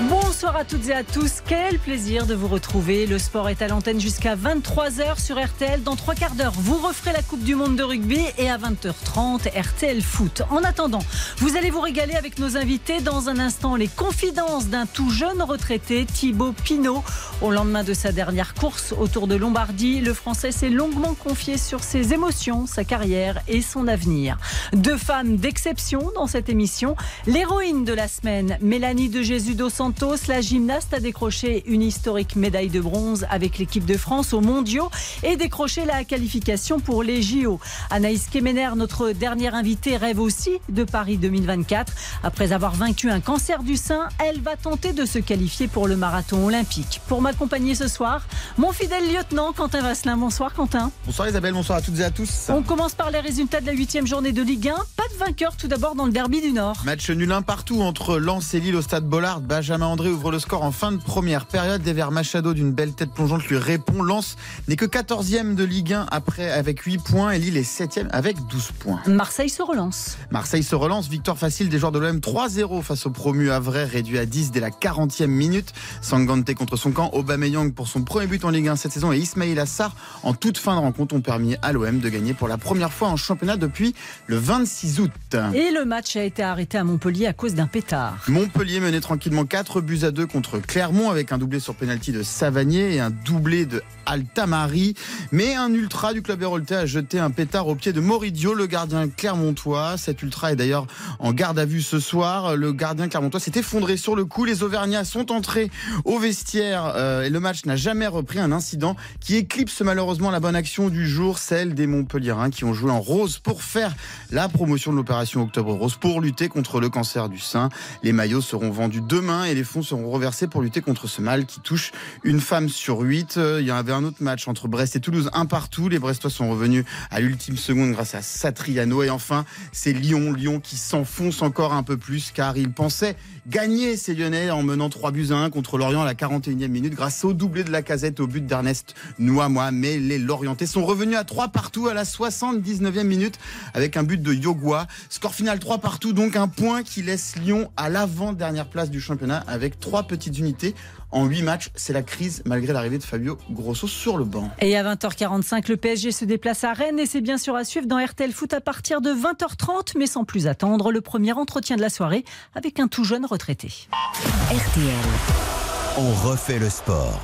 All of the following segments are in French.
Bonsoir à toutes et à tous. Quel plaisir de vous retrouver. Le sport est à l'antenne jusqu'à 23h sur RTL. Dans trois quarts d'heure, vous referez la Coupe du Monde de rugby et à 20h30, RTL Foot. En attendant, vous allez vous régaler avec nos invités. Dans un instant, les confidences d'un tout jeune retraité, Thibaut Pinot. Au lendemain de sa dernière course autour de Lombardie, le Français s'est longuement confié sur ses émotions, sa carrière et son avenir. Deux femmes d'exception dans cette émission. L'héroïne de la semaine, Mélanie de Jésus dos Santos, la gymnaste a décroché une historique médaille de bronze avec l'équipe de France aux mondiaux et décroché la qualification pour les JO. Anaïs Kemener, notre dernière invitée, rêve aussi de Paris 2024. Après avoir vaincu un cancer du sein, elle va tenter de se qualifier pour le marathon olympique. Pour m'accompagner ce soir, mon fidèle lieutenant Quentin Vasselin. Bonsoir Quentin. Bonsoir Isabelle, bonsoir à toutes et à tous. On commence par les résultats de la huitième journée de Ligue 1. Pas de vainqueur tout d'abord dans le derby du Nord. Match nul un partout entre Lens et Lille au stade Bollard. Benjamin André ouvre le score en fin de première période. Desvers Machado d'une belle tête plongeante lui répond. Lens n'est que 14e de Ligue 1 après avec 8 points et Lille est 7e avec 12 points. Marseille se relance. Marseille se relance. Victoire facile des joueurs de l'OM 3-0 face au promu Havre réduit à 10 dès la 40e minute. Sangante contre son camp. Aubameyang pour son premier but en Ligue 1 cette saison et Ismail Assar en toute fin de rencontre ont permis à l'OM de gagner pour la première fois en championnat depuis le 26 août. Et le match a été arrêté à Montpellier à cause d'un pétard. Montpellier menait tranquillement 4 buts à 2 contre Clermont avec un doublé sur pénalty de Savanier et un doublé de Altamari. Mais un ultra du club héroltais a jeté un pétard au pied de Moridio, le gardien clermontois. Cet ultra est d'ailleurs en garde à vue ce soir. Le gardien clermontois s'est effondré sur le coup. Les Auvergnats sont entrés au vestiaire euh, et le match n'a jamais repris. Un incident qui éclipse malheureusement la bonne action du jour, celle des Montpelliérains qui ont joué en rose pour faire la promotion de l'opération Octobre Rose pour lutter contre le cancer du sein. Les maillots seront vendus demain les fonds seront reversés pour lutter contre ce mal qui touche une femme sur huit. Euh, Il y avait un autre match entre Brest et Toulouse, un partout. Les Brestois sont revenus à l'ultime seconde grâce à Satriano. Et enfin, c'est Lyon, Lyon qui s'enfonce encore un peu plus car il pensait gagner ces Lyonnais en menant 3 buts à 1 contre Lorient à la 41e minute grâce au doublé de la casette au but d'Ernest Nouamois. Mais les Lorientais sont revenus à 3 partout à la 79e minute avec un but de Yogua. Score final 3 partout, donc un point qui laisse Lyon à l'avant-dernière place du championnat avec trois petites unités. En 8 matchs, c'est la crise malgré l'arrivée de Fabio Grosso sur le banc. Et à 20h45, le PSG se déplace à Rennes et c'est bien sûr à suivre dans RTL Foot à partir de 20h30. Mais sans plus attendre, le premier entretien de la soirée avec un tout jeune retraité. RTL. On refait le sport.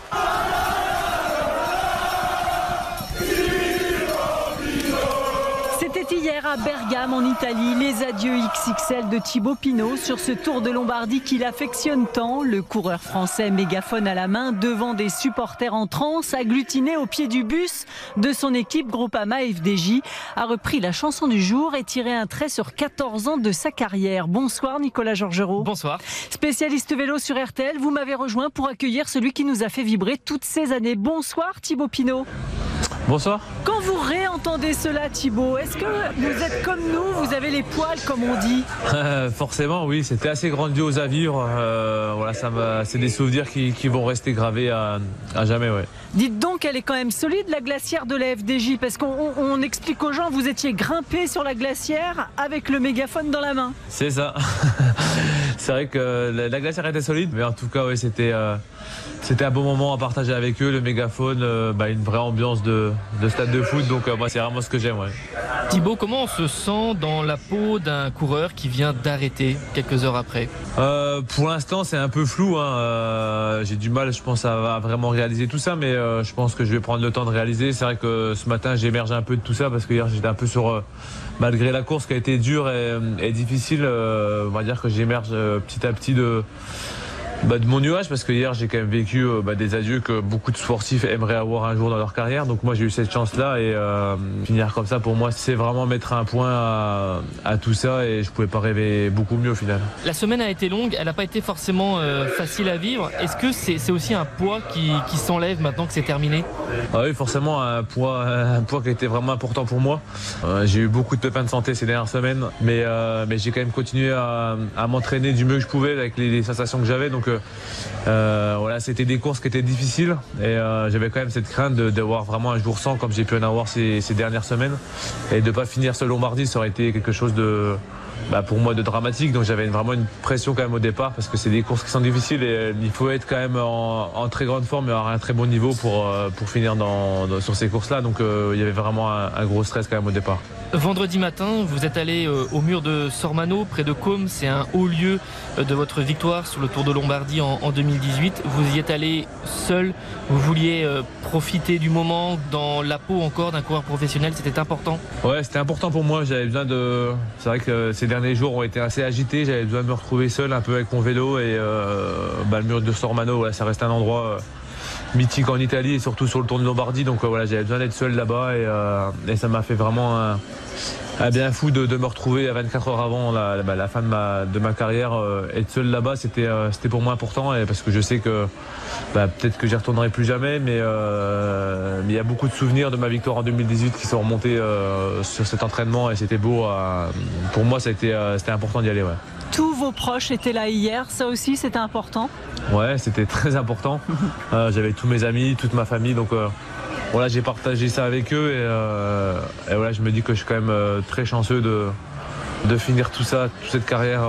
À Bergame en Italie, les adieux XXL de Thibaut Pinot sur ce Tour de Lombardie qu'il affectionne tant. Le coureur français mégaphone à la main devant des supporters en transe, agglutinés au pied du bus de son équipe Groupama FDJ, a repris la chanson du jour et tiré un trait sur 14 ans de sa carrière. Bonsoir Nicolas Georgerot. Bonsoir. Spécialiste vélo sur RTL, vous m'avez rejoint pour accueillir celui qui nous a fait vibrer toutes ces années. Bonsoir Thibaut Pinot. Bonsoir. Quand vous réentendez cela Thibaut, est-ce que vous êtes comme nous, vous avez les poils comme on dit Euh, forcément, oui, c'était assez grandiose à vivre. Euh, voilà, ça c'est des souvenirs qui, qui vont rester gravés à, à jamais, ouais. Dites donc, elle est quand même solide la glacière de la FDJ parce qu'on on- on explique aux gens, vous étiez grimpé sur la glacière avec le mégaphone dans la main. C'est ça. c'est vrai que la, la glacière était solide, mais en tout cas, oui, c'était euh, c'était un bon moment à partager avec eux, le mégaphone, euh, bah, une vraie ambiance de, de stade de foot. Donc, euh, moi, c'est vraiment ce que j'aime, ouais. Thibaut, comment on se sent dans la peau d'un coureur qui vient d'arrêter quelques heures après? Euh, pour l'instant, c'est un peu flou. hein. Euh, J'ai du mal, je pense, à, à vraiment réaliser tout ça, mais euh, je pense que je vais prendre le temps de réaliser. C'est vrai que ce matin, j'émerge un peu de tout ça parce que hier, j'étais un peu sur. malgré la course qui a été dure et, et difficile, on va dire que j'émerge petit à petit de. Bah, de mon nuage parce que hier j'ai quand même vécu euh, bah, des adieux que beaucoup de sportifs aimeraient avoir un jour dans leur carrière donc moi j'ai eu cette chance là et euh, finir comme ça pour moi c'est vraiment mettre un point à, à tout ça et je pouvais pas rêver beaucoup mieux au final La semaine a été longue, elle n'a pas été forcément euh, facile à vivre. Est-ce que c'est aussi un poids qui, qui s'enlève maintenant que c'est terminé? Ah oui, forcément, un poids, un poids qui a été vraiment important pour moi. J'ai eu beaucoup de pépins de santé ces dernières semaines, mais, mais j'ai quand même continué à, à m'entraîner du mieux que je pouvais avec les, les sensations que j'avais. Donc voilà, c'était des courses qui étaient difficiles. Et j'avais quand même cette crainte d'avoir vraiment un jour sans comme j'ai pu en avoir ces, dernières semaines. Et de pas finir ce Lombardie, ça aurait été quelque chose de bah, pour moi de dramatique. Donc j'avais vraiment une pression quand même au départ parce que c'est des courses qui sont difficiles et euh, il faut être quand même en, très grande forme et avoir un très bon niveau pour, euh, pour finir dans, sur ces courses-là. Donc euh, il y avait vraiment un, gros stress quand même au départ. Vendredi matin, vous êtes allé au mur de Sormano, près de Côme. C'est un haut lieu de votre victoire sur le Tour de Lombardie en, en 2018. Vous y êtes allé seul. Vous vouliez profiter du moment dans la peau encore d'un coureur professionnel. C'était important Ouais, c'était important pour moi. J'avais besoin de. C'est vrai que ces derniers jours ont été assez agités. J'avais besoin de me retrouver seul un peu avec mon vélo et euh, bah, le mur de Sormano, ça reste un endroit euh, mythique en Italie et surtout sur le Tour de Lombardie. Donc euh, voilà, j'avais besoin d'être seul là-bas et, ça m'a fait vraiment bien fou de, me retrouver à 24 heures avant la, bah, fin de ma, de ma carrière. être seul là-bas, c'était c'était pour moi important et parce que je sais que bah, peut-être que j'y retournerai plus jamais, mais il y a beaucoup de souvenirs de ma victoire en 2018 qui sont remontés sur cet entraînement et c'était beau. pour moi, c'était important d'y aller. Ouais. Tous vos proches étaient là hier, ça aussi c'était important? Ouais, c'était très important. Euh, j'avais tous mes amis, toute ma famille, donc euh, voilà, j'ai partagé ça avec eux euh, et, voilà, je me dis que je suis quand même très chanceux de, de finir tout ça, toute cette carrière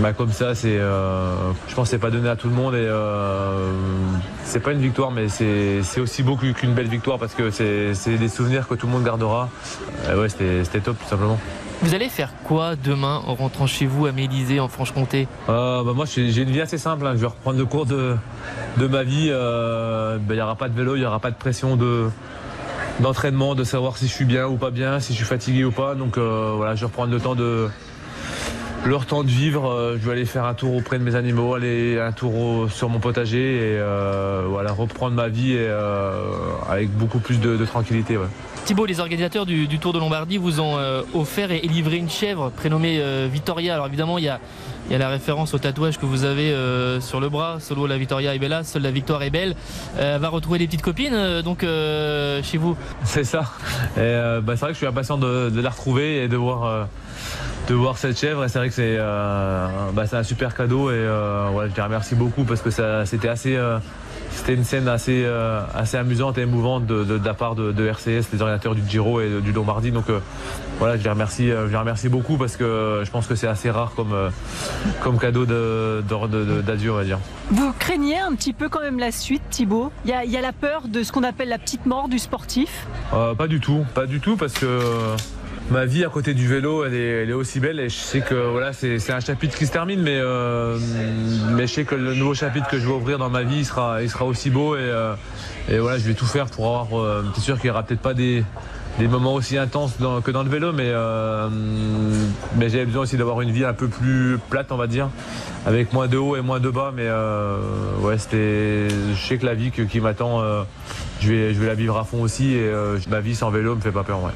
bah, comme ça. Je pense que c'est pas donné à tout le monde et c'est pas une victoire, mais c'est aussi beau qu'une belle victoire parce que c'est des souvenirs que tout le monde gardera. ouais, c'était top tout simplement. Vous allez faire quoi demain en rentrant chez vous à Mélisée en Franche-Comté? Euh, bah Moi j'ai une vie assez simple, hein. je vais reprendre le cours de, de ma vie. Euh, bah, il n'y aura pas de vélo, il n'y aura pas de pression de, d'entraînement, de savoir si je suis bien ou pas bien, si je suis fatigué ou pas. Donc euh, voilà, je vais reprendre le temps de leur temps de vivre. je vais aller faire un tour auprès de mes animaux, aller un tour sur mon potager et voilà reprendre ma vie et, avec beaucoup plus de, tranquillité. Thibaut, les organisateurs du, Tour de Lombardie vous ont euh, offert et, livré une chèvre prénommée euh, Vittoria. Alors évidemment, il y a, la référence au tatouage que vous avez euh, sur le bras. Solo la Vittoria est bella, seule la victoire est belle. Elle va retrouver des petites copines donc chez vous. C'est ça. Bah, c'est vrai que je suis impatient de, la retrouver et de voir de voir cette chèvre. Et c'est vrai que c'est bah, un super cadeau et je les remercie beaucoup parce que c'était assez c'était une scène assez, euh, assez amusante et émouvante de, la part de, RCS, les ordinateurs du Giro et du Lombardie. Donc euh, voilà, je les, remercie, euh, je les remercie beaucoup parce que je pense que c'est assez rare comme, comme cadeau d'adieu, on va dire. Vous craignez un petit peu quand même la suite, Thibaut? Il y, y, a la peur de ce qu'on appelle la petite mort du sportif? Pas du tout, pas du tout parce que ma vie à côté du vélo, elle est, aussi belle et je sais que voilà, c'est un chapitre qui se termine, mais, euh, mais je sais que le nouveau chapitre que je vais ouvrir dans ma vie, il sera, il sera aussi beau et, euh, voilà, je vais tout faire pour avoir. Euh, c'est sûr qu'il n'y aura peut-être pas des, moments aussi intenses que dans le vélo, mais, mais j'avais besoin aussi d'avoir une vie un peu plus plate, on va dire, avec moins de haut et moins de bas. Mais ouais, je sais que la vie qui m'attend, je vais, je vais la vivre à fond aussi et ma vie sans vélo me fait pas peur. Ouais.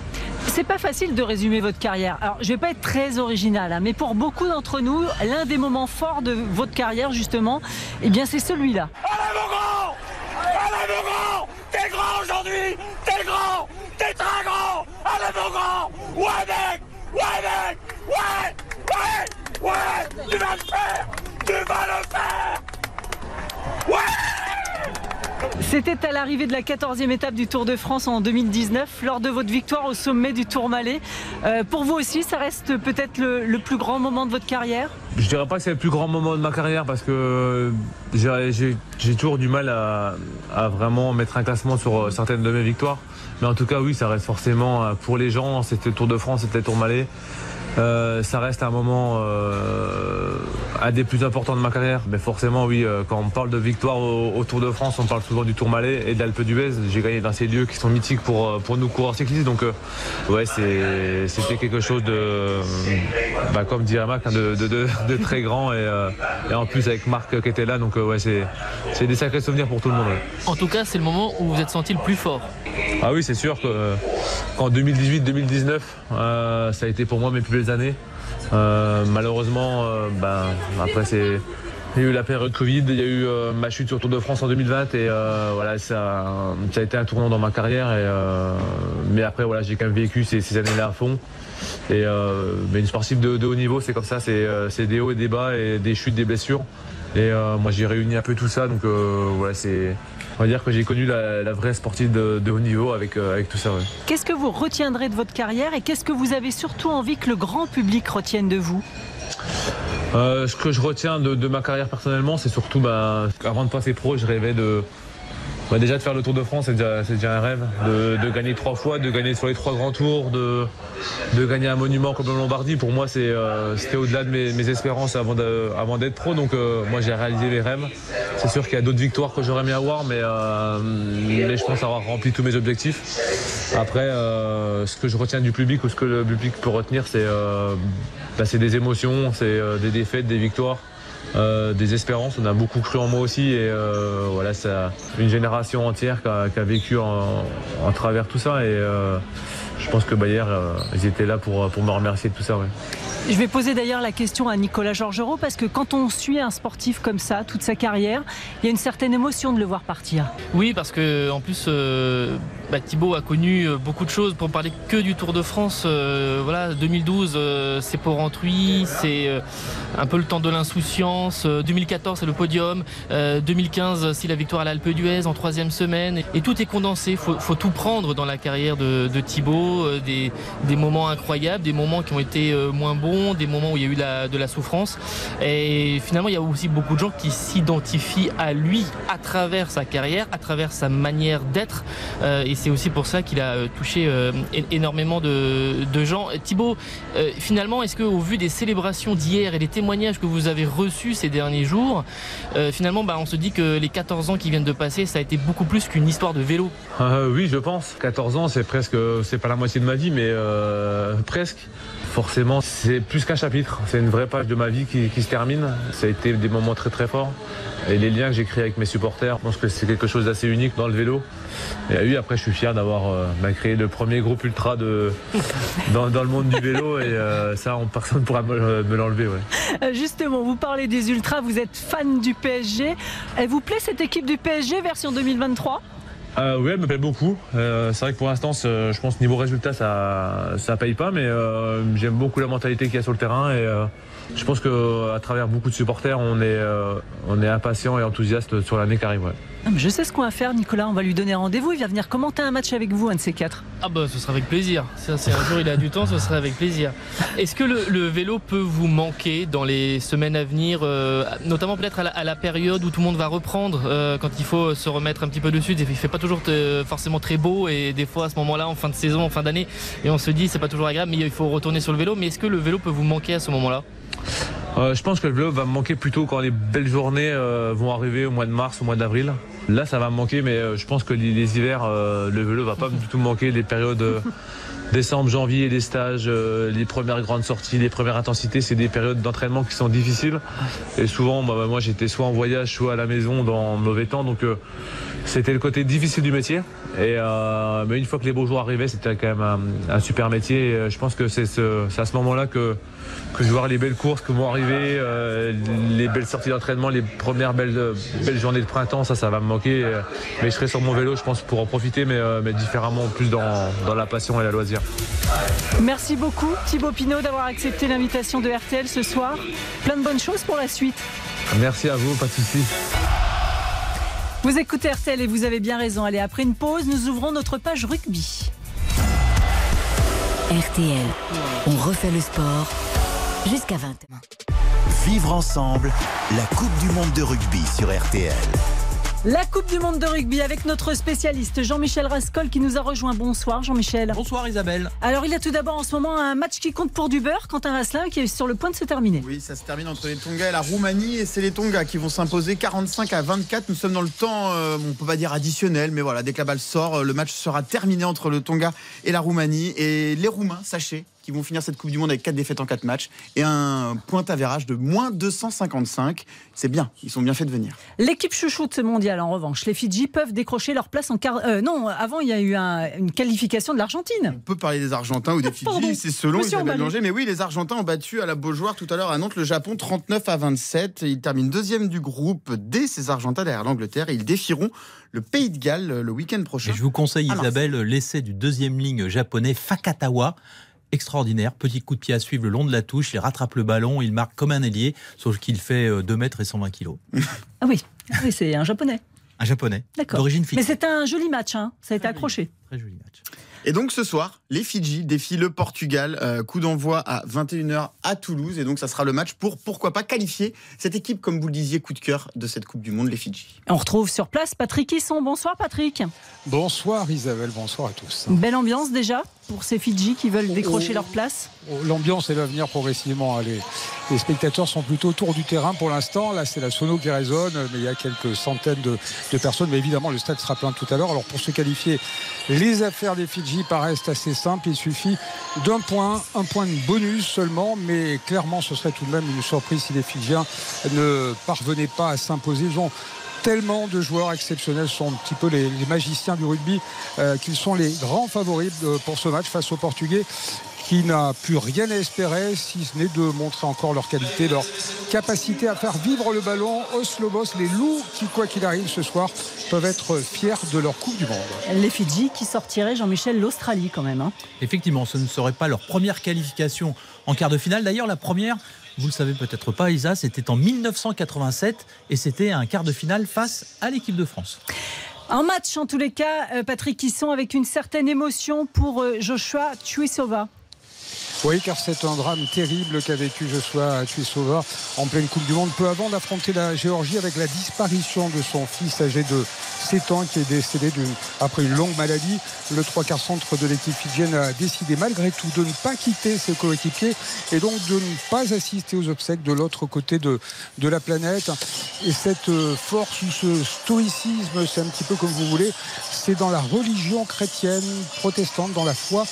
C'est pas facile de résumer votre carrière. Alors, je vais pas être très original, hein, mais pour beaucoup d'entre nous, l'un des moments forts de votre carrière, justement, eh bien, c'est celui-là. Allez, mon grand! Allez, mon grand! T'es grand aujourd'hui! T'es grand! T'es très grand! Allez, mon grand! Ouais, mec! Ouais, mec! Ouais! Ouais! Ouais! Tu vas le faire! Tu vas le faire! Ouais c'était à l'arrivée de la 14e étape du Tour de France en 2019, lors de votre victoire au sommet du Tourmalet. Euh, pour vous aussi, ça reste peut-être le, plus grand moment de votre carrière? Je dirais pas que c'est le plus grand moment de ma carrière parce que j'ai toujours du mal à, vraiment mettre un classement sur euh, certaines de mes victoires. Mais en tout cas, oui, ça reste forcément euh, pour les gens. C'était le Tour de France, c'était le Tourmalet. Euh, ça reste un moment euh, un des plus importants de ma carrière. Mais forcément, oui, euh, quand on parle de victoire au, Tour de France, on parle souvent du Tourmalet et de l'Alpe d'Huez. J'ai gagné dans ces lieux qui sont mythiques pour, pour nous coureurs cyclistes. Donc, ouais, c'était quelque chose de, bah, comme dirait Marc, hein, de, très grand. Et, en plus, avec Marc qui était là. Donc, ouais, c'est des sacrés souvenirs pour tout le monde. En tout cas, c'est le moment où vous êtes senti le plus fort. Ah oui, c'est sûr qu'en 2018-2019, ça a été pour moi mes plus années. Euh, malheureusement, euh, ben, après c'est il y a eu la période Covid, il y a eu euh, ma chute sur Tour de France en 2020 et voilà ça, ça, a été un tournant dans ma carrière. Mais après voilà j'ai quand même vécu ces, années-là à fond. Et une sportive de, haut niveau c'est comme ça, c'est des hauts et des bas et des chutes, des blessures. Et moi j'ai réuni un peu tout ça, donc voilà, c'est on va dire que j'ai connu la, vraie sportive de, haut niveau avec, avec tout ça. Qu'est-ce que vous retiendrez de votre carrière et qu'est-ce que vous avez surtout envie que le grand public retienne de vous? Ce que je retiens de, ma carrière personnellement, c'est surtout, bah, avant de passer pro, je rêvais de, déjà de faire le Tour de France, c'est déjà, un rêve. De, gagner trois fois, de gagner sur les trois grands tours, de, gagner un monument comme le Lombardie. Pour moi, euh, c'était au-delà de mes, espérances avant, d'être pro. Donc euh, moi, j'ai réalisé mes rêves. C'est sûr qu'il y a d'autres victoires que j'aurais aimé avoir, mais, euh, mais, je pense avoir rempli tous mes objectifs. Après, ce que je retiens du public ou ce que le public peut retenir, c'est bah, des émotions, c'est des défaites, des victoires. Euh, des espérances. On a beaucoup cru en moi aussi et euh, voilà, c'est une génération entière qui a, vécu en, travers tout ça et euh, je pense que bah, hier, ils étaient là pour, pour me remercier de tout ça. Je vais poser d'ailleurs la question à Nicolas Georgerot parce que quand on suit un sportif comme ça toute sa carrière, il y a une certaine émotion de le voir partir. Oui, parce que en plus, euh, bah, Thibaut a connu euh, beaucoup de choses. Pour parler que du Tour de France, euh, voilà, 2012, c'est pour Antruy, c'est un peu le temps de l'insouciance. 2014, c'est le podium. 2015, c'est la victoire à l'Alpe d'Huez en troisième semaine. Et tout est condensé. Il faut, tout prendre dans la carrière de, Thibaut. Des, moments incroyables, des moments qui ont été moins bons des moments où il y a eu de la souffrance. Et finalement, il y a aussi beaucoup de gens qui s'identifient à lui à travers sa carrière, à travers sa manière d'être. Euh, c'est aussi pour ça qu'il a euh, touché euh, énormément de, gens. Thibaut, finalement, est-ce qu'au vu des célébrations d'hier et des témoignages que vous avez reçus ces derniers jours, finalement, bah, on se dit que les 14 ans qui viennent de passer, ça a été beaucoup plus qu'une histoire de vélo? Oui, je pense. 14 ans, c'est presque, c'est pas la moitié de ma vie, mais presque forcément, c'est plus qu'un chapitre. C'est une vraie page de ma vie qui, se termine. Ça a été des moments très très forts. Et les liens que j'ai créés avec mes supporters, je pense que c'est quelque chose d'assez unique dans le vélo. Et oui, après, je suis fier d'avoir euh, bah, créé le premier groupe ultra de, dans, le monde du vélo. Et euh, ça, personne ne pourra me, l'enlever. Euh, justement, vous parlez des ultras, vous êtes fan du PSG. Elle vous plaît cette équipe du PSG version 2023 euh, oui, elle me plaît beaucoup. Euh, c'est vrai que pour l'instant, je pense niveau résultat, ça ça paye pas, mais euh, j'aime beaucoup la mentalité qu'il y a sur le terrain et je pense qu'à travers beaucoup de supporters, on est on est impatient et enthousiaste sur l'année qui arrive. Je sais ce qu'on va faire, Nicolas. On va lui donner rendez-vous. Il va venir commenter un match avec vous, un de ces quatre. Ah bah, ce sera avec plaisir. Ça, c'est un jour il a du temps, ce sera avec plaisir. Est-ce que le, vélo peut vous manquer dans les semaines à venir, euh, notamment peut-être à, la période où tout le monde va reprendre, euh, quand il faut se remettre un petit peu dessus? Il fait pas toujours forcément très beau et des fois à ce moment-là, en fin de saison, en fin d'année, et on se dit c'est pas toujours agréable, mais il faut retourner sur le vélo. Mais est-ce que le vélo peut vous manquer à ce moment-là? Euh, je pense que le vélo va me manquer plutôt quand les belles journées vont arriver au mois de mars, au mois d'avril. Là, ça va me manquer, mais euh, je pense que les, hivers, euh, le vélo va pas du tout me manquer. Les périodes euh, décembre, janvier, les stages, les premières grandes sorties, les premières intensités, c'est des périodes d'entraînement qui sont difficiles. Et souvent, bah, moi, j'étais soit en voyage, soit à la maison dans mauvais temps. Donc, c'était le côté difficile du métier. Et mais une fois que les beaux jours arrivaient, c'était quand même un, super métier. Et, je pense que c'est à ce moment-là que que je voir les belles courses qui vont arriver, euh, les belles sorties d'entraînement, les premières belles, belles journées de printemps, ça, ça va me manquer. Mais je serai sur mon vélo, je pense, pour en profiter, mais, euh, mais différemment, plus dans, dans, la passion et la loisir. Merci beaucoup, Thibaut Pinot, d'avoir accepté l'invitation de RTL ce soir. Plein de bonnes choses pour la suite. Merci à vous, pas de soucis. Vous écoutez RTL et vous avez bien raison. Allez, après une pause, nous ouvrons notre page rugby. RTL, on refait le sport jusqu'à 20 Vivre ensemble la Coupe du Monde de rugby sur RTL. La Coupe du Monde de rugby avec notre spécialiste Jean-Michel Rascol qui nous a rejoint. Bonsoir Jean-Michel. Bonsoir Isabelle. Alors il y a tout d'abord en ce moment un match qui compte pour du beurre, Quentin Vasselin qui est sur le point de se terminer. Oui, ça se termine entre les Tonga et la Roumanie et c'est les Tonga qui vont s'imposer 45 à 24. Nous sommes dans le temps, euh, on peut pas dire additionnel, mais voilà, dès que la balle sort, euh, le match sera terminé entre le Tonga et la Roumanie. Et les Roumains, sachez, qui vont finir cette Coupe du Monde avec 4 défaites en 4 matchs et un point avérage de moins 255. C'est bien, ils sont bien faits de venir. L'équipe chouchou de ce mondial, en revanche, les Fidji peuvent décrocher leur place en quart. Euh, non, avant, il y a eu une qualification de l'Argentine. On peut parler des Argentins ou des Fidji, c'est selon Isabelle Langer. Mais oui, les Argentins ont battu à la Beaujoire tout à l'heure à Nantes le Japon 39 à 27. Ils terminent deuxième du groupe dès ces Argentins derrière l'Angleterre et ils défieront le Pays de Galles le week-end prochain. je vous conseille, Isabelle, l'essai du deuxième ligne japonais Fakatawa extraordinaire. Petit coup de pied à suivre le long de la touche, il rattrape le ballon, il marque comme un ailier, sauf qu'il fait 2 mètres et 120 kilos. Ah oui, ah oui c'est un japonais. Un japonais, D'accord. d'origine Mais c'est un joli match, hein. ça a été accroché. Très joli match. Et donc ce soir, les Fidji défient le Portugal. Euh, coup d'envoi à 21h à Toulouse. Et donc ça sera le match pour, pourquoi pas, qualifier cette équipe, comme vous le disiez, coup de cœur de cette Coupe du Monde, les Fidji. On retrouve sur place Patrick Hisson. Bonsoir Patrick. Bonsoir Isabelle, bonsoir à tous. Belle ambiance déjà pour ces Fidji qui veulent décrocher leur place. L'ambiance elle va venir progressivement. Les, les spectateurs sont plutôt autour du terrain pour l'instant. Là, c'est la sono qui résonne, mais il y a quelques centaines de, de personnes. Mais évidemment, le stade sera plein tout à l'heure. Alors, pour se qualifier, les affaires des Fidji paraissent assez simples. Il suffit d'un point, un point de bonus seulement. Mais clairement, ce serait tout de même une surprise si les Fidjiens ne parvenaient pas à s'imposer. Ils ont tellement de joueurs exceptionnels Ce sont un petit peu les, magiciens du rugby euh, qu'ils sont les grands favoris de- pour ce match face aux Portugais qui n'a plus rien à espérer si ce n'est de montrer encore leur qualité, leur capacité à faire vivre le ballon. Oslobos, les loups qui, quoi qu'il arrive ce soir, peuvent être fiers de leur Coupe du Monde. Les Fidji qui sortiraient, Jean-Michel, l'Australie quand même. hein. Effectivement, ce ne serait pas leur première qualification en quart de finale. D'ailleurs, la première, vous le savez peut-être pas, Isa, c'était en 1987 et c'était un quart de finale face à l'équipe de France. Un match en tous les cas, euh, Patrick Hisson, avec une certaine émotion pour euh, Joshua Tuisova. Oui, car c'est un drame terrible qu'a vécu Joshua Tuisova en pleine Coupe du Monde, peu avant d'affronter la Géorgie avec la disparition de son fils âgé de 7 ans qui est décédé après une longue maladie. Le trois quarts centre de l'équipe fidjienne a décidé malgré tout de ne pas quitter ses coéquipiers et donc de ne pas assister aux obsèques de l'autre côté de, de la planète. Et cette euh, force ou ce stoïcisme, c'est un petit peu comme vous voulez, c'est dans la religion chrétienne protestante, dans la foi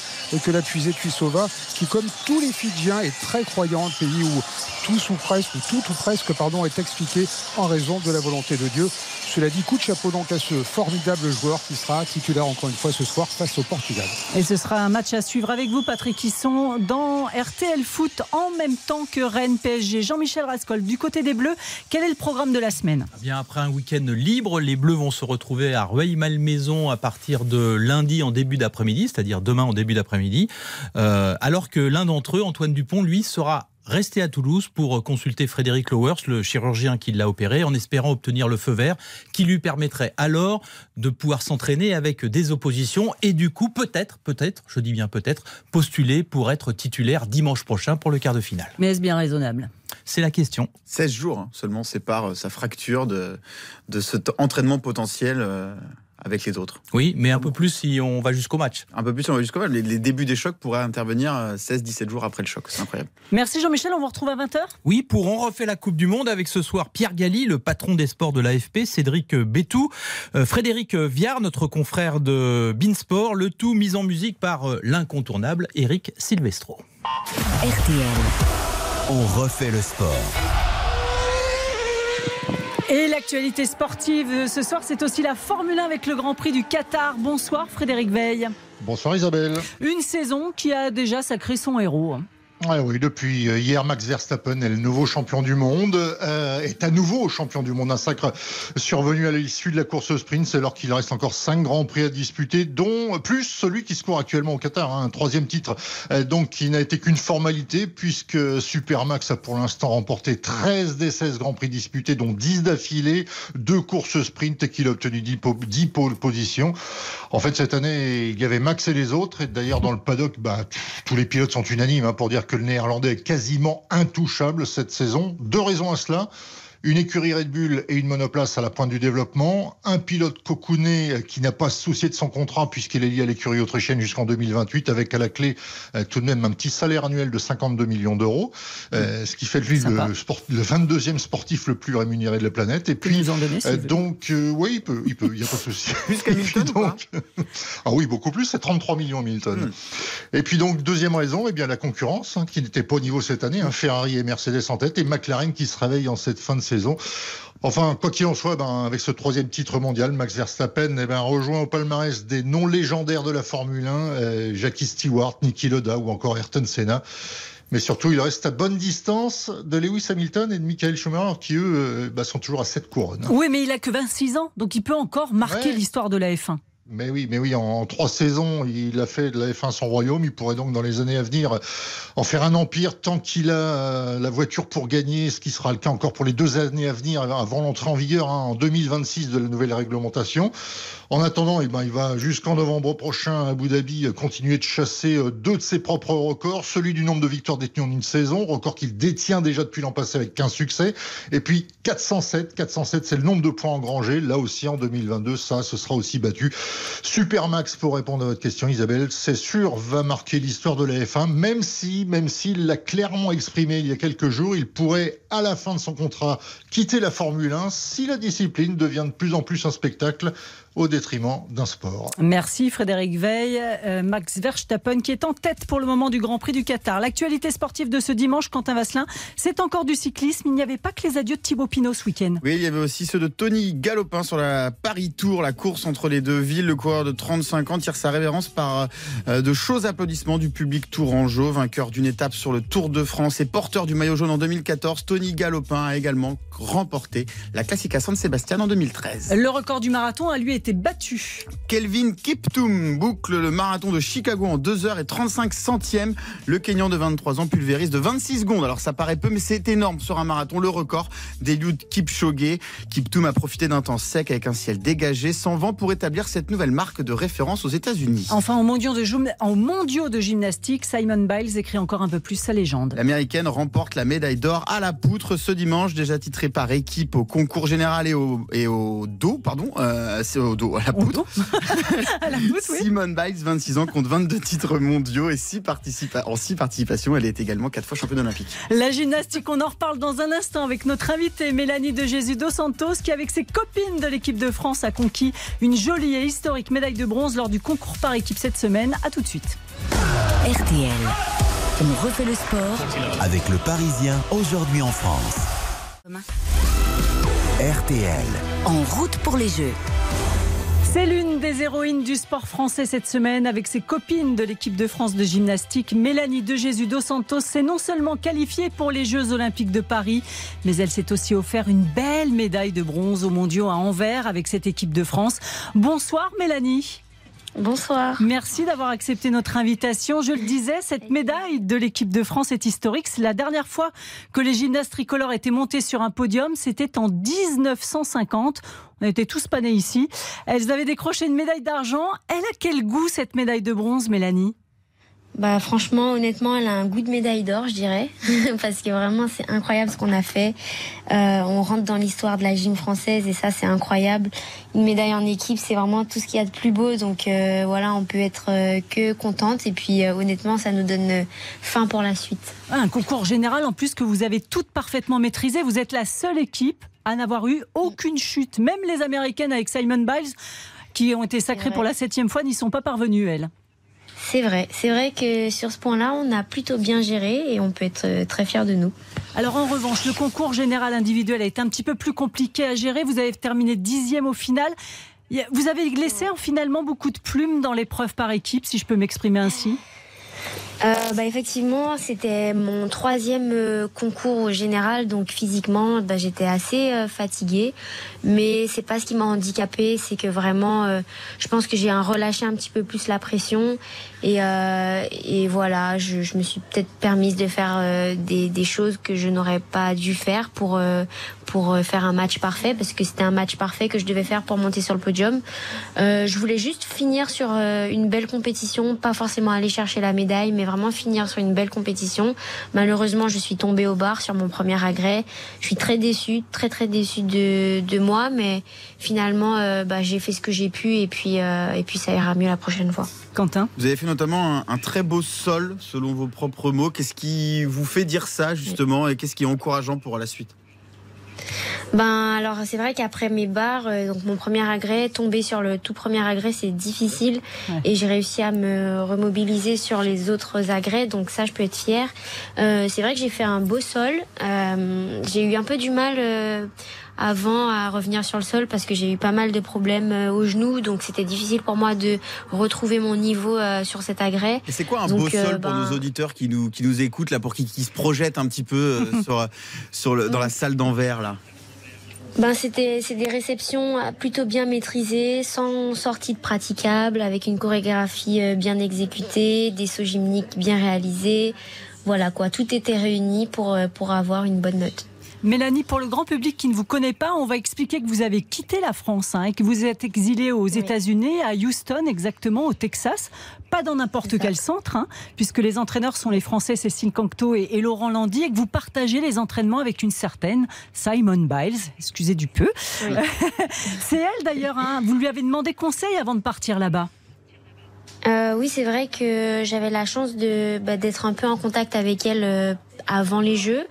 que l'a puisé Tuisova, qui comme tous les Fidjiens est très croyant, pays où tout ou presque, ou tout ou presque, pardon, est expliqué en raison de la volonté de Dieu. Cela dit, coup de chapeau donc à ce formidable joueur qui sera titulaire encore une fois ce soir face au Portugal. Et ce sera un match à suivre avec vous, Patrick Hisson, dans RTL Foot en même temps que Rennes PSG. Jean-Michel Rascol, du côté des Bleus, quel est le programme de la semaine? Eh Bien après un week-end libre, les Bleus vont se retrouver à Rueil-Malmaison à partir de lundi en début d'après-midi, c'est-à-dire demain en début d'après-midi, Euh, alors que l'un d'entre eux, Antoine Dupont, lui, sera resté à Toulouse pour consulter Frédéric Lowers, le chirurgien qui l'a opéré, en espérant obtenir le feu vert qui lui permettrait alors de pouvoir s'entraîner avec des oppositions et du coup peut-être, peut-être, je dis bien peut-être, postuler pour être titulaire dimanche prochain pour le quart de finale. Mais est-ce bien raisonnable? C'est la question. 16 jours hein, seulement séparent euh, sa fracture de, de cet entraînement potentiel euh, avec les autres. Oui, mais un peu plus si on va jusqu'au match. Un peu plus, on va jusqu'au match. Les, les débuts des chocs pourraient intervenir euh, 16-17 jours après le choc. C'est incroyable. Merci Jean-Michel, on vous retrouve à 20h Oui, pour On refait la Coupe du Monde avec ce soir Pierre Galli, le patron des sports de l'AFP, Cédric Bétou, euh, Frédéric Viard, notre confrère de Beansport, le tout mis en musique par euh, l'incontournable Eric Silvestro. RTL. On refait le sport. Et l'actualité sportive ce soir, c'est aussi la Formule 1 avec le Grand Prix du Qatar. Bonsoir Frédéric Veil. Bonsoir Isabelle. Une saison qui a déjà sacré son héros. Ah oui, depuis euh, hier, Max Verstappen est le nouveau champion du monde, euh, est à nouveau champion du monde. Un sacre survenu à l'issue de la course au sprint, alors qu'il reste encore cinq grands prix à disputer, dont plus celui qui se court actuellement au Qatar, hein, un troisième titre, euh, donc qui n'a été qu'une formalité, puisque Supermax a pour l'instant remporté 13 des 16 grands prix disputés, dont 10 d'affilée, deux courses sprint et qu'il a obtenu 10, po- 10 pôles positions. En fait, cette année, il y avait Max et les autres, et d'ailleurs dans le paddock, bah, tous les pilotes sont unanimes hein, pour dire que le néerlandais est quasiment intouchable cette saison. Deux raisons à cela. Une écurie Red Bull et une monoplace à la pointe du développement. Un pilote cocooné qui n'a pas soucié de son contrat puisqu'il est lié à l'écurie autrichienne jusqu'en 2028 avec à la clé euh, tout de même un petit salaire annuel de 52 millions d'euros. Euh, ce qui fait de lui le, sport, le 22e sportif le plus rémunéré de la planète. Et Puis donner, euh, donc, oui, il peut, il peut, il n'y a pas de souci. Donc- Ah oui, beaucoup plus, c'est 33 millions Hamilton. Et puis donc, deuxième raison, eh bien, la concurrence, hein, qui n'était pas au niveau cette année, hein, Ferrari et Mercedes en tête, et McLaren qui se réveille en cette fin de saison. Enfin, quoi qu'il en soit, ben, avec ce troisième titre mondial, Max Verstappen eh ben, rejoint au palmarès des noms légendaires de la Formule 1, euh, Jackie Stewart, Niki Loda ou encore Ayrton Senna. Mais surtout, il reste à bonne distance de Lewis Hamilton et de Michael Schumacher, qui eux euh, bah, sont toujours à cette couronne. Oui, mais il a que 26 ans, donc il peut encore marquer Ouais. l'histoire de la F1. Mais oui, mais oui, en trois saisons, il a fait de la F1 son royaume. Il pourrait donc dans les années à venir en faire un empire tant qu'il a euh, la voiture pour gagner, ce qui sera le cas encore pour les deux années à venir avant l'entrée en vigueur hein, en 2026 de la nouvelle réglementation. En attendant, eh ben, il va jusqu'en novembre prochain à Abu Dhabi continuer de chasser euh, deux de ses propres records, celui du nombre de victoires détenues en une saison, record qu'il détient déjà depuis l'an passé avec 15 succès, et puis 407, 407 c'est le nombre de points engrangés, là aussi en 2022, ça, ce sera aussi battu. Supermax, pour répondre à votre question Isabelle, c'est sûr, va marquer l'histoire de la F1, même si, même s'il l'a clairement exprimé il y a quelques jours, il pourrait, à la fin de son contrat, quitter la Formule 1 si la discipline devient de plus en plus un spectacle au détriment d'un sport. Merci Frédéric Veil. Euh, Max Verstappen qui est en tête pour le moment du Grand Prix du Qatar. L'actualité sportive de ce dimanche, Quentin Vasselin, c'est encore du cyclisme. Il n'y avait pas que les adieux de Thibaut Pinot ce week-end. Oui, il y avait aussi ceux de Tony Galopin sur la Paris Tour, la course entre les deux villes. Le coureur de 35 ans tire sa révérence par euh, de chauds applaudissements du public tourangeau, vainqueur d'une étape sur le Tour de France et porteur du maillot jaune en 2014. Tony Galopin a également remporté la Classica San Sébastien en 2013. Le record du marathon a lui été battu. Kelvin Kiptoum boucle le marathon de Chicago en 2h35 centièmes. Le Kenyan de 23 ans pulvérise de 26 secondes. Alors ça paraît peu, mais c'est énorme sur un marathon. Le record d'Eliud Kipchoge. Kiptoum a profité d'un temps sec avec un ciel dégagé, sans vent, pour établir cette nouvelle marque de référence aux États-Unis. Enfin, en mondiaux, de en mondiaux de gymnastique, Simon Biles écrit encore un peu plus sa légende. L'américaine remporte la médaille d'or à la poutre ce dimanche, déjà titrée par équipe au concours général et au, et au dos, pardon, euh, au dos, à la poutre. à la poutre oui. Simone Biles, 26 ans, compte 22 titres mondiaux et six en 6 participations. Elle est également 4 fois championne olympique. La gymnastique, on en reparle dans un instant avec notre invitée Mélanie de Jésus dos Santos qui, avec ses copines de l'équipe de France, a conquis une jolie et historique médaille de bronze lors du concours par équipe cette semaine. A tout de suite. RTL. On refait le sport avec le Parisien aujourd'hui en France. RTL. En route pour les Jeux. C'est l'une des héroïnes du sport français cette semaine avec ses copines de l'équipe de France de gymnastique. Mélanie de Jésus dos Santos s'est non seulement qualifiée pour les Jeux Olympiques de Paris, mais elle s'est aussi offert une belle médaille de bronze aux mondiaux à Anvers avec cette équipe de France. Bonsoir Mélanie. Bonsoir. Merci d'avoir accepté notre invitation. Je le disais, cette médaille de l'équipe de France est historique. C'est la dernière fois que les gymnastes tricolores étaient montés sur un podium. C'était en 1950. On était tous pas nés ici. Elles avaient décroché une médaille d'argent. Elle a quel goût cette médaille de bronze, Mélanie? Bah franchement, honnêtement, elle a un goût de médaille d'or, je dirais, parce que vraiment c'est incroyable ce qu'on a fait. Euh, on rentre dans l'histoire de la gym française et ça c'est incroyable. Une médaille en équipe, c'est vraiment tout ce qu'il y a de plus beau, donc euh, voilà, on peut être euh, que contente et puis honnêtement, ça nous donne fin pour la suite. Ah, un concours général en plus que vous avez toutes parfaitement maîtrisé. Vous êtes la seule équipe à n'avoir eu aucune chute. Même les Américaines avec Simon Biles, qui ont été sacrées pour la septième fois, n'y sont pas parvenues elles. C'est vrai, c'est vrai que sur ce point-là, on a plutôt bien géré et on peut être euh, très fiers de nous. Alors en revanche, le concours général individuel a été un petit peu plus compliqué à gérer. Vous avez terminé dixième au final. Vous avez laissé finalement beaucoup de plumes dans l'épreuve par équipe, si je peux m'exprimer ainsi? Euh, bah, effectivement, c'était mon troisième euh, concours au général, donc physiquement, bah, j'étais assez euh, fatiguée. Mais c'est pas ce qui m'a handicapée, c'est que vraiment, je pense que j'ai relâché un petit peu plus la pression. Et, et voilà, je, je, me suis peut-être permise de faire des, des, choses que je n'aurais pas dû faire pour pour faire un match parfait, parce que c'était un match parfait que je devais faire pour monter sur le podium. je voulais juste finir sur une belle compétition, pas forcément aller chercher la médaille, mais vraiment finir sur une belle compétition. Malheureusement, je suis tombée au bar sur mon premier agrès. Je suis très déçue, très très déçue de, de moi, mais finalement, euh, bah, j'ai fait ce que j'ai pu et puis, euh, et puis ça ira mieux la prochaine fois. Quentin? Vous avez fait notamment un, un très beau sol, selon vos propres mots. Qu'est-ce qui vous fait dire ça, justement, et qu'est-ce qui est encourageant pour la suite? Ben alors c'est vrai qu'après mes barres, euh, donc mon premier agrès, tomber sur le tout premier agrès c'est difficile. Et j'ai réussi à me remobiliser sur les autres agrès, donc ça je peux être fière. Euh, c'est vrai que j'ai fait un beau sol, euh, j'ai eu un peu du mal avant à revenir sur le sol parce que j'ai eu pas mal de problèmes aux genoux, donc c'était difficile pour moi de retrouver mon niveau sur cet agrès. Et c'est quoi un beau sol pour ben nos auditeurs qui nous, qui nous écoutent là, pour qu'ils se projettent un petit peu sur, sur le, dans la salle d'envers là? Ben, c'était c'est des réceptions plutôt bien maîtrisées, sans sortie de praticable, avec une chorégraphie euh, bien exécutée, des sauts gymniques bien réalisés. Voilà quoi, tout était réuni pour, euh, pour avoir une bonne note. Mélanie, pour le grand public qui ne vous connaît pas, on va expliquer que vous avez quitté la France hein, et que vous êtes exilée aux États-Unis, à Houston exactement, au Texas. Pas dans n'importe quel centre, hein, puisque les entraîneurs sont les Français Cécile Cancto et, et, Laurent Landy, et que vous partagez les entraînements avec une certaine Simon Biles. Excusez du peu. Oui. C'est elle d'ailleurs. Hein, vous lui avez demandé conseil avant de partir là-bas. Euh, oui, c'est vrai que j'avais la chance de bah, d'être un peu en contact avec elle euh, avant les Jeux.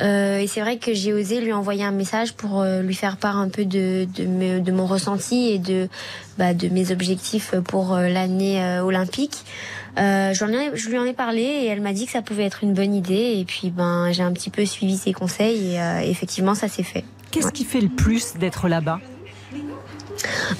Euh, et c'est vrai que j'ai osé lui envoyer un message pour euh, lui faire part un peu de, de, me, de mon ressenti et de, bah, de mes objectifs pour euh, l'année olympique. Ai, je lui en ai parlé et elle m'a dit que ça pouvait être une bonne idée. Et puis ben, j'ai un petit peu suivi ses conseils et effectivement ça s'est fait. Qu'est-ce ouais. qui fait le plus d'être là-bas?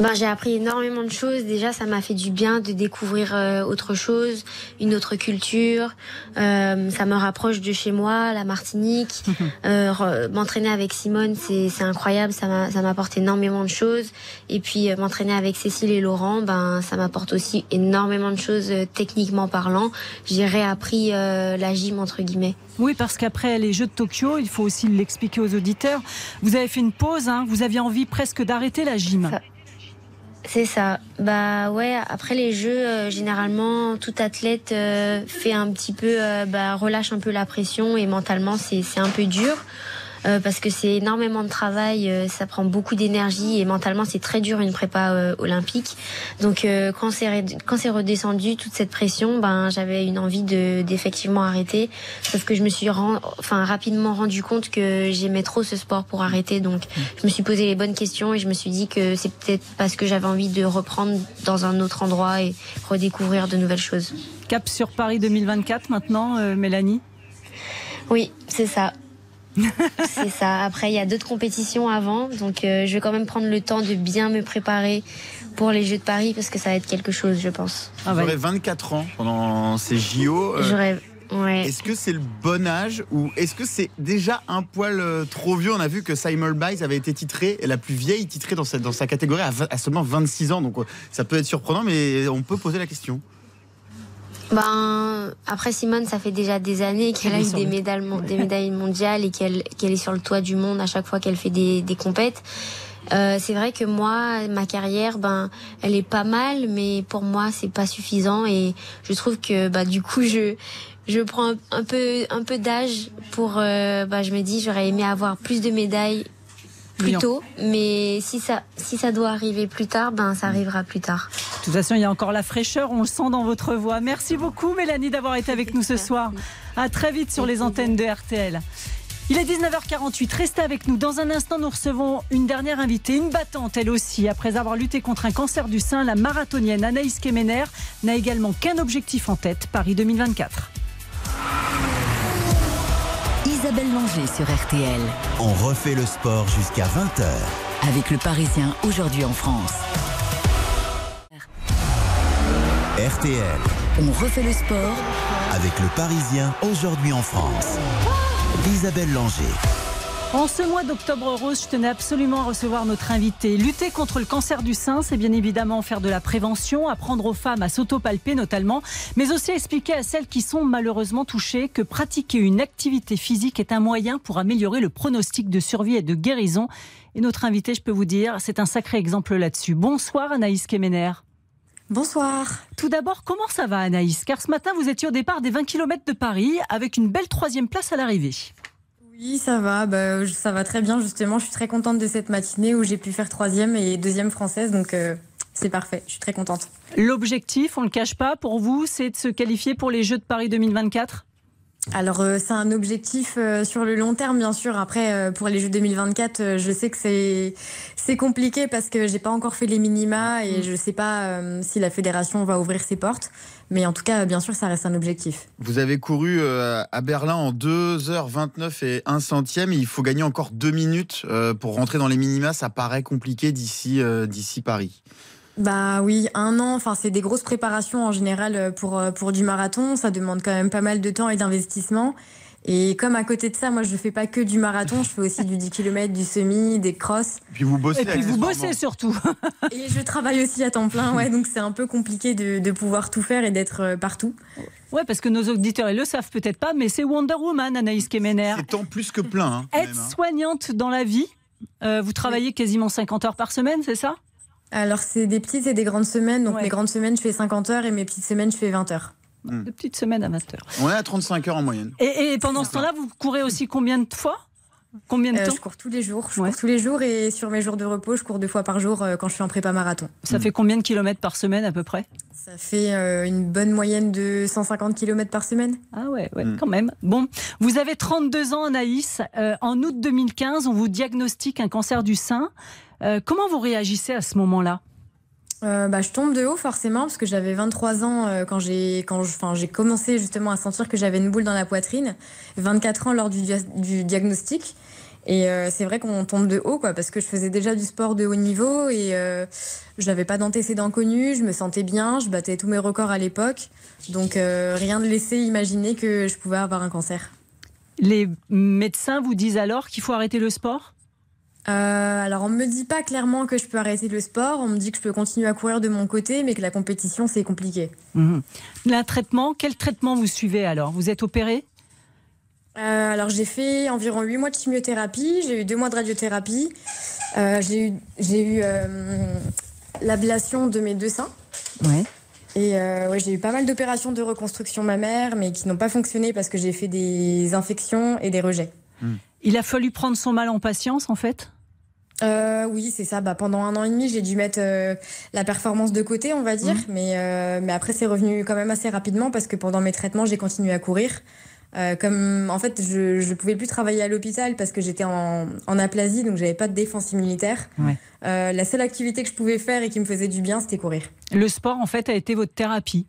Ben, j'ai appris énormément de choses. Déjà, ça m'a fait du bien de découvrir euh, autre chose, une autre culture. Euh, ça me rapproche de chez moi, la Martinique. euh, m'entraîner avec Simone, c'est incroyable. Ça m'apporte énormément de choses. Et puis, euh, m'entraîner avec Cécile et Laurent, ben, ça m'apporte aussi énormément de choses euh, techniquement parlant. J'ai réappris la gym, entre guillemets. Oui, parce qu'après les Jeux de Tokyo, il faut aussi l'expliquer aux auditeurs. Vous avez fait une pause, hein, vous aviez envie presque d'arrêter la gym. C'est ça. Bah ouais, après les jeux, euh, généralement, tout athlète euh, fait un petit peu, euh, bah, relâche un peu la pression et mentalement, c'est un peu dur. Euh, parce que c'est énormément de travail, euh, ça prend beaucoup d'énergie et mentalement c'est très dur une prépa euh, olympique. Donc quand c'est quand c'est redescendu toute cette pression, ben j'avais une envie de d'effectivement arrêter parce que je me suis rend, enfin rapidement rendu compte que j'aimais trop ce sport pour arrêter. Donc je me suis posé les bonnes questions et je me suis dit que c'est peut-être parce que j'avais envie de reprendre dans un autre endroit et redécouvrir de nouvelles choses. Cap sur Paris 2024 maintenant, Mélanie? Oui, c'est ça. c'est ça. Après, il y a d'autres compétitions avant, donc euh, je vais quand même prendre le temps de bien me préparer pour les Jeux de Paris parce que ça va être quelque chose, je pense. Ah, Vous aurez 24 ans pendant ces JO. Euh, J'aurais. Ouais. Est-ce que c'est le bon âge ou est-ce que c'est déjà un poil euh, trop vieux? On a vu que Simon Biles avait été titrée, la plus vieille titrée dans sa, dans sa catégorie à, à seulement 26 ans. Donc ça peut être surprenant, mais on peut poser la question. Ben, après Simone, ça fait déjà des années qu'elle a eu des médailles, des médailles mondiales et qu'elle qu'elle est sur le toit du monde à chaque fois qu'elle fait des, des compètes. Euh, c'est vrai que moi, ma carrière, ben, elle est pas mal, mais pour moi, c'est pas suffisant et je trouve que, bah, du coup, je je prends un peu un peu d'âge pour, euh, bah, je me dis, j'aurais aimé avoir plus de médailles plus tôt, mais si ça, si ça doit arriver plus tard, ben ça arrivera plus tard. De toute façon, il y a encore la fraîcheur, on le sent dans votre voix. Merci beaucoup, Mélanie, d'avoir été avec nous ce soir. À très vite sur les antennes de RTL. Il est 19h48, restez avec nous. Dans un instant, nous recevons une dernière invitée, une battante elle aussi. Après avoir lutté contre un cancer du sein, la marathonienne Anaïs Kemener n'a également qu'un objectif en tête, Paris 2024. Isabelle Langer sur RTL. On refait le sport jusqu'à 20h. Avec le Parisien aujourd'hui en France. RTL. On refait le sport. Avec le Parisien aujourd'hui en France. Isabelle Langer. En ce mois d'octobre rose, je tenais absolument à recevoir notre invité. Lutter contre le cancer du sein, c'est bien évidemment faire de la prévention, apprendre aux femmes à s'autopalper notamment, mais aussi expliquer à celles qui sont malheureusement touchées que pratiquer une activité physique est un moyen pour améliorer le pronostic de survie et de guérison. Et notre invité, je peux vous dire, c'est un sacré exemple là-dessus. Bonsoir Anaïs Kemener. Bonsoir. Tout d'abord, comment ça va Anaïs? Car ce matin, vous étiez au départ des 20 km de Paris avec une belle troisième place à l'arrivée. Oui, ça va. Bah, ça va très bien, justement. Je suis très contente de cette matinée où j'ai pu faire troisième et deuxième française. Donc, euh, c'est parfait. Je suis très contente. L'objectif, on le cache pas, pour vous, c'est de se qualifier pour les Jeux de Paris 2024 alors euh, c'est un objectif euh, sur le long terme bien sûr. Après euh, pour les Jeux 2024, euh, je sais que c'est c'est compliqué parce que j'ai pas encore fait les minima et je sais pas si la fédération va ouvrir ses portes. Mais en tout cas, bien sûr, ça reste un objectif. Vous avez couru à Berlin en 2h29 et 1 centième. Il faut gagner encore 2 minutes pour rentrer dans les minima. Ça paraît compliqué d'ici d'ici Paris. Bah oui, un an, enfin c'est des grosses préparations en général pour, pour du marathon, ça demande quand même pas mal de temps et d'investissement. Et comme à côté de ça, moi je fais pas que du marathon, je fais aussi du 10 km, du semi, des crosses. Et puis vous bossez. Et puis vous bossez surtout. Et je travaille aussi à temps plein, ouais, donc c'est un peu compliqué de, de pouvoir tout faire et d'être euh, partout. Ouais, parce que nos auditeurs, ils le savent peut-être pas, mais c'est Wonder Woman, Anaïs Kemener. C'est temps plus que plein. Hein, hein. Aide-soignante dans la vie. Euh, vous travaillez quasiment 50 heures par semaine, c'est ça? Alors c'est des petites et des grandes semaines, donc Ouais. mes grandes semaines je fais 50 heures et mes petites semaines je fais 20 heures. De petites semaines à 20 heures. On est à 35 heures en moyenne. Et, et pendant ce temps-là, vous courez aussi combien de fois? Combien de Euh, temps je cours tous les jours, je cours tous les jours et sur mes jours de repos, je cours deux fois par jour euh, quand je suis en prépa marathon. Ça fait combien de kilomètres par semaine à peu près Ça fait euh, une bonne moyenne de 150 km par semaine. Ah ouais, ouais quand même. Bon, vous avez 32 ans, Anaïs. Euh, en août 2015, on vous diagnostique un cancer du sein. Euh, comment vous réagissez à ce moment-là Euh, bah, je tombe de haut forcément parce que j'avais 23 ans euh, quand j'ai quand je- j'ai commencé justement à sentir que j'avais une boule dans la poitrine, 24 ans lors du, dia- du diagnostic. Et euh, c'est vrai qu'on tombe de haut quoi parce que je faisais déjà du sport de haut niveau et euh, j'avais pas d'antécédents connus, je me sentais bien, je battais tous mes records à l'époque. Donc rien ne laissait imaginer que je pouvais avoir un cancer. Les médecins vous disent alors qu'il faut arrêter le sport? Euh, alors on me dit pas clairement que je peux arrêter le sport, on me dit que je peux continuer à courir de mon côté mais que la compétition c'est compliqué. Un traitement, quel traitement vous suivez alors? Vous êtes opéré? Euh, alors j'ai fait environ 8 mois de chimiothérapie, j'ai eu 2 mois de radiothérapie, Euh, j'ai eu, l'ablation de mes deux seins. Ouais. Et euh, ouais, j'ai eu pas mal d'opérations de reconstruction mammaire, mais qui n'ont pas fonctionné parce que j'ai fait des infections et des rejets. Il a fallu prendre son mal en patience en fait? Euh, oui, c'est ça. Bah, pendant un an et demi, j'ai dû mettre euh, la performance de côté, on va dire. Mais, euh, mais après, c'est revenu quand même assez rapidement parce que pendant mes traitements, j'ai continué à courir. Comme en fait, je ne pouvais plus travailler à l'hôpital parce que j'étais en, en aplasie, donc j'avais pas de défense immunitaire. La seule activité que je pouvais faire et qui me faisait du bien, c'était courir. Le sport en fait a été votre thérapie?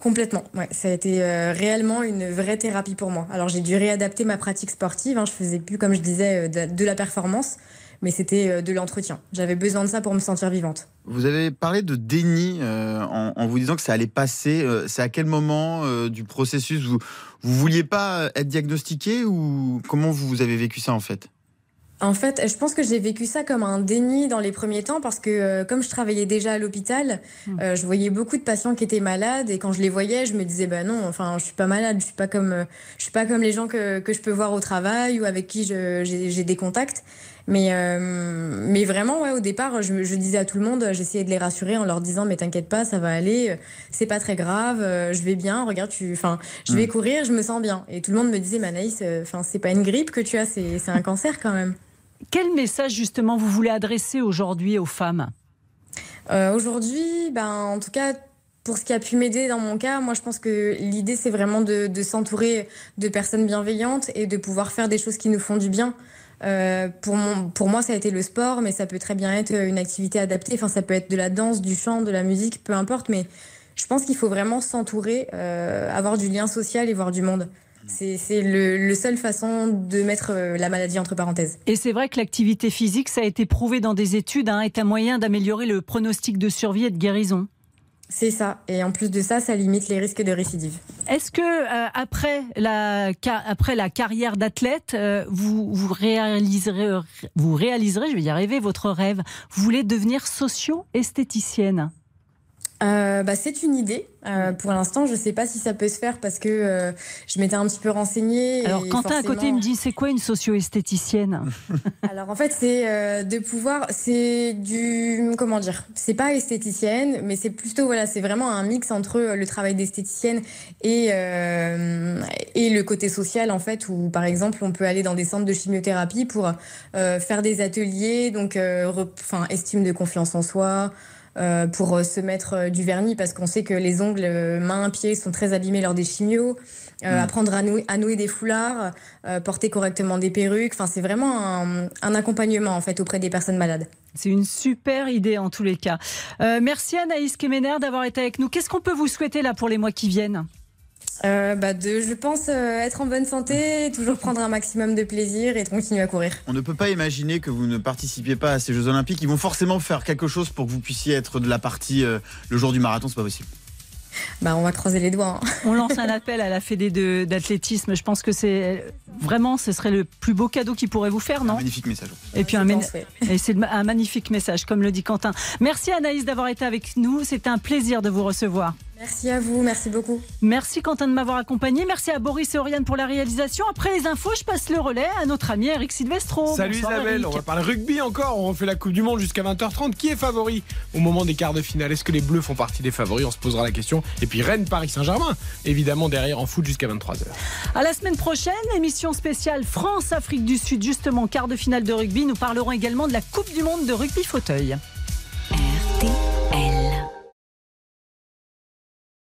Complètement, ouais. Ça a été euh, réellement une vraie thérapie pour moi. Alors j'ai dû réadapter ma pratique sportive. Hein. Je faisais plus, comme je disais, de, de la performance, mais c'était euh, de l'entretien. J'avais besoin de ça pour me sentir vivante. Vous avez parlé de déni euh, en, en vous disant que ça allait passer. Euh, C'est à quel moment euh, du processus vous vous vouliez pas être diagnostiqué ou comment vous avez vécu ça en fait? En fait, je pense que j'ai vécu ça comme un déni dans les premiers temps parce que euh, comme je travaillais déjà à l'hôpital, euh, je voyais beaucoup de patients qui étaient malades et quand je les voyais, je me disais bah non, enfin je suis pas malade, je suis pas comme euh, je suis pas comme les gens que, que je peux voir au travail ou avec qui j'ai des contacts. Mais euh, mais vraiment ouais, au départ, je, je disais à tout le monde, j'essayais de les rassurer en leur disant mais t'inquiète pas, ça va aller, euh, c'est pas très grave, euh, je vais bien, regarde tu enfin je vais Mm. courir, je me sens bien et tout le monde me disait mais Anaïs, euh, enfin c'est pas une grippe que tu as, c'est c'est un cancer quand même. Quel message justement vous voulez adresser aujourd'hui aux femmes? Euh, Aujourd'hui, ben, en tout cas, pour ce qui a pu m'aider dans mon cas, moi je pense que l'idée c'est vraiment de, de s'entourer de personnes bienveillantes et de pouvoir faire des choses qui nous font du bien. Euh, pour, moi, ça a été le sport, mais ça peut très bien être une activité adaptée. Enfin, ça peut être de la danse, du chant, de la musique, peu importe. Mais je pense qu'il faut vraiment s'entourer, euh, avoir du lien social et voir du monde. C'est le, le seule façon de mettre euh, la maladie entre parenthèses. Et c'est vrai que l'activité physique, ça a été prouvé dans des études, hein, est un moyen d'améliorer le pronostic de survie et de guérison. C'est ça. Et en plus de ça, ça limite les risques de récidive. Est-ce que euh, après, la, carrière d'athlète, euh, vous, vous, réaliserez, vous réaliserez, je vais y arriver, votre rêve Vous voulez devenir socio-esthéticienne? Euh, bah, c'est une idée. Euh, pour l'instant, je sais pas si ça peut se faire parce que euh, je m'étais un petit peu renseignée. Alors et Quentin à côté forcément- me dit c'est quoi une socio-esthéticienne? Alors en fait, c'est euh, de pouvoir, c'est du, comment dire, c'est pas esthéticienne, mais c'est plutôt voilà, c'est vraiment un mix entre euh, le travail d'esthéticienne et euh, et le côté social en fait, où par exemple on peut aller dans des centres de chimiothérapie pour euh, faire des ateliers, donc euh, enfin estime de confiance en soi. Euh, pour euh, se mettre euh, du vernis parce qu'on sait que les ongles mains pieds sont très abîmés lors des chimios euh, Mm. apprendre à nouer, à nouer des foulards euh, porter correctement des perruques enfin c'est vraiment un, un accompagnement en fait auprès des personnes malades C'est une super idée en tous les cas. Merci Anaïs Kemener d'avoir été avec nous. Qu'est-ce qu'on peut vous souhaiter là pour les mois qui viennent? Euh, bah de, je pense euh, être en bonne santé, toujours prendre un maximum de plaisir et continuer à courir. On ne peut pas imaginer que vous ne participiez pas à ces Jeux Olympiques. Ils vont forcément faire quelque chose pour que vous puissiez être de la partie euh, le jour du marathon. C'est pas possible. bah, on va croiser les doigts. hein. On lance un appel à la Fédé d'athlétisme. Je pense que c'est vraiment, ce serait le plus beau cadeau qu'il pourrait vous faire, non? Magnifique message. Et puis un, pense, et c'est un magnifique message, comme le dit Quentin. Merci Anaïs d'avoir été avec nous. C'était un plaisir de vous recevoir. Merci à vous, merci beaucoup. Merci Quentin de m'avoir accompagné. Merci à Boris et Oriane pour la réalisation. Après les infos, je passe le relais à notre ami Eric Silvestro. Salut Bonsoir, Isabelle, Eric. on va parler rugby encore. On refait la Coupe du Monde jusqu'à 20h30. Qui est favori au moment des quarts de finale? Est-ce que les Bleus font partie des favoris? On se posera la question. Et puis Rennes, Paris Saint-Germain, évidemment derrière en foot jusqu'à 23h. À la semaine prochaine, émission spéciale France-Afrique du Sud, justement quart de finale de rugby. Nous parlerons également de la Coupe du Monde de rugby fauteuil.